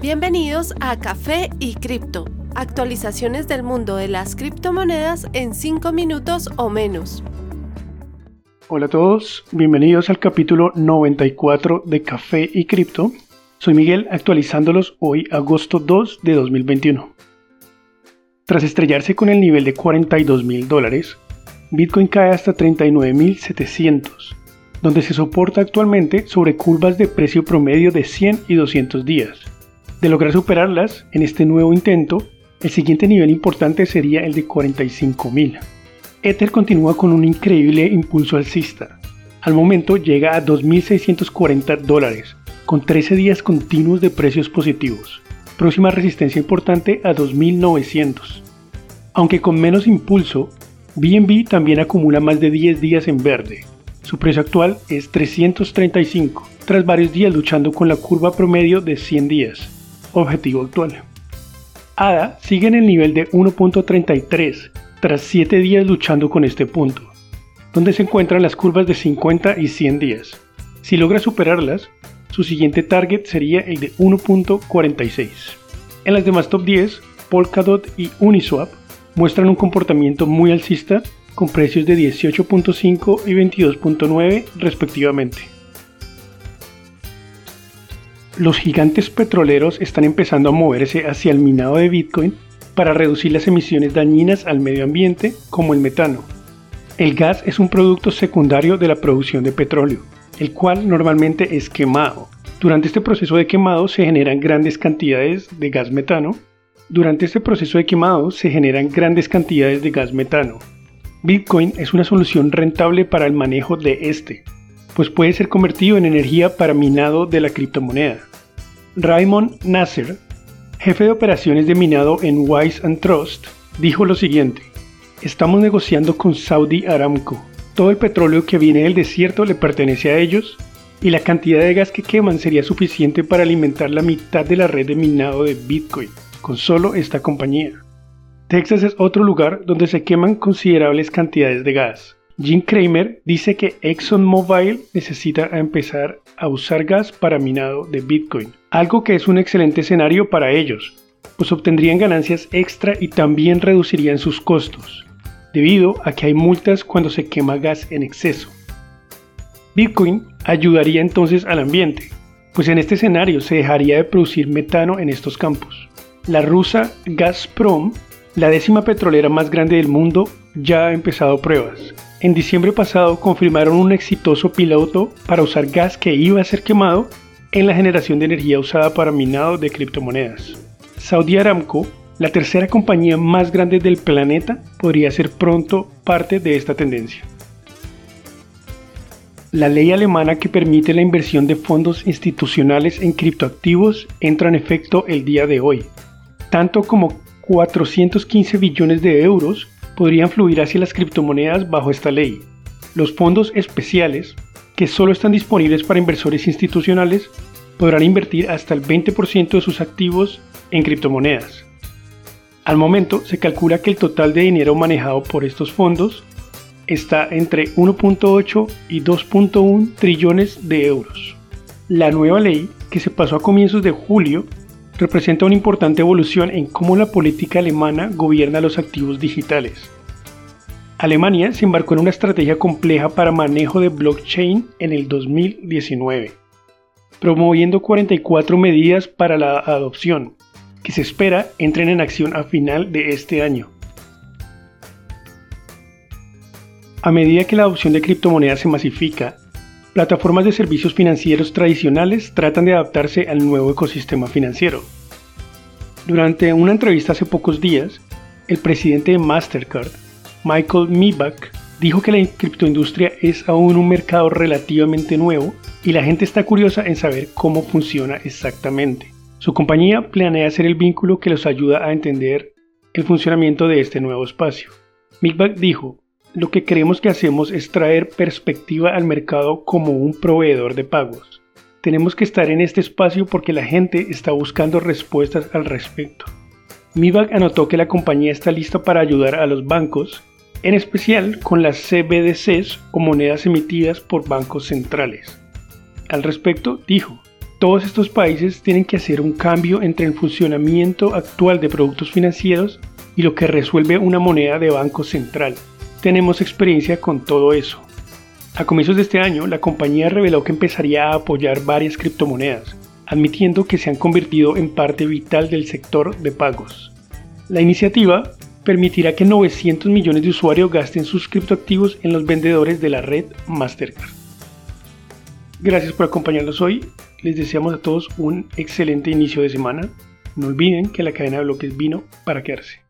Bienvenidos a Café y Cripto, actualizaciones del mundo de las criptomonedas en 5 minutos o menos. Hola a todos, bienvenidos al capítulo 94 de Café y Cripto. Soy Miguel actualizándolos hoy agosto 2 de 2021. Tras estrellarse con el nivel de 42 mil dólares, Bitcoin cae hasta 39.700, donde se soporta actualmente sobre curvas de precio promedio de 100 y 200 días de lograr superarlas en este nuevo intento, el siguiente nivel importante sería el de 45.000. Ether continúa con un increíble impulso alcista. Al momento llega a 2.640 dólares, con 13 días continuos de precios positivos. Próxima resistencia importante a 2.900. Aunque con menos impulso, BNB también acumula más de 10 días en verde. Su precio actual es 335, tras varios días luchando con la curva promedio de 100 días objetivo actual. ADA sigue en el nivel de 1.33 tras 7 días luchando con este punto, donde se encuentran las curvas de 50 y 100 días. Si logra superarlas, su siguiente target sería el de 1.46. En las demás top 10, Polkadot y Uniswap muestran un comportamiento muy alcista con precios de 18.5 y 22.9 respectivamente los gigantes petroleros están empezando a moverse hacia el minado de Bitcoin para reducir las emisiones dañinas al medio ambiente como el metano. El gas es un producto secundario de la producción de petróleo, el cual normalmente es quemado. Durante este proceso de quemado se generan grandes cantidades de gas metano. Durante este proceso de quemado se generan grandes cantidades de gas metano. Bitcoin es una solución rentable para el manejo de este, pues puede ser convertido en energía para minado de la criptomoneda. Raymond Nasser, jefe de operaciones de minado en Wise Trust, dijo lo siguiente: Estamos negociando con Saudi Aramco. Todo el petróleo que viene del desierto le pertenece a ellos y la cantidad de gas que queman sería suficiente para alimentar la mitad de la red de minado de Bitcoin con solo esta compañía. Texas es otro lugar donde se queman considerables cantidades de gas. Jim Kramer dice que ExxonMobil necesita empezar a usar gas para minado de Bitcoin, algo que es un excelente escenario para ellos, pues obtendrían ganancias extra y también reducirían sus costos, debido a que hay multas cuando se quema gas en exceso. Bitcoin ayudaría entonces al ambiente, pues en este escenario se dejaría de producir metano en estos campos. La rusa Gazprom, la décima petrolera más grande del mundo, ya ha empezado pruebas, en diciembre pasado confirmaron un exitoso piloto para usar gas que iba a ser quemado en la generación de energía usada para minado de criptomonedas. Saudi Aramco, la tercera compañía más grande del planeta, podría ser pronto parte de esta tendencia. La ley alemana que permite la inversión de fondos institucionales en criptoactivos entra en efecto el día de hoy, tanto como 415 billones de euros podrían fluir hacia las criptomonedas bajo esta ley. Los fondos especiales, que solo están disponibles para inversores institucionales, podrán invertir hasta el 20% de sus activos en criptomonedas. Al momento se calcula que el total de dinero manejado por estos fondos está entre 1.8 y 2.1 trillones de euros. La nueva ley, que se pasó a comienzos de julio, representa una importante evolución en cómo la política alemana gobierna los activos digitales. Alemania se embarcó en una estrategia compleja para manejo de blockchain en el 2019, promoviendo 44 medidas para la adopción, que se espera entren en acción a final de este año. A medida que la adopción de criptomonedas se masifica, plataformas de servicios financieros tradicionales tratan de adaptarse al nuevo ecosistema financiero. Durante una entrevista hace pocos días, el presidente de Mastercard, Michael Mibach, dijo que la criptoindustria es aún un mercado relativamente nuevo y la gente está curiosa en saber cómo funciona exactamente. Su compañía planea hacer el vínculo que los ayuda a entender el funcionamiento de este nuevo espacio. Mibach dijo, lo que creemos que hacemos es traer perspectiva al mercado como un proveedor de pagos. Tenemos que estar en este espacio porque la gente está buscando respuestas al respecto. Mibag anotó que la compañía está lista para ayudar a los bancos, en especial con las CBDCs o monedas emitidas por bancos centrales. Al respecto, dijo, Todos estos países tienen que hacer un cambio entre el funcionamiento actual de productos financieros y lo que resuelve una moneda de banco central. Tenemos experiencia con todo eso. A comienzos de este año, la compañía reveló que empezaría a apoyar varias criptomonedas, admitiendo que se han convertido en parte vital del sector de pagos. La iniciativa permitirá que 900 millones de usuarios gasten sus criptoactivos en los vendedores de la red Mastercard. Gracias por acompañarnos hoy. Les deseamos a todos un excelente inicio de semana. No olviden que la cadena de bloques vino para quedarse.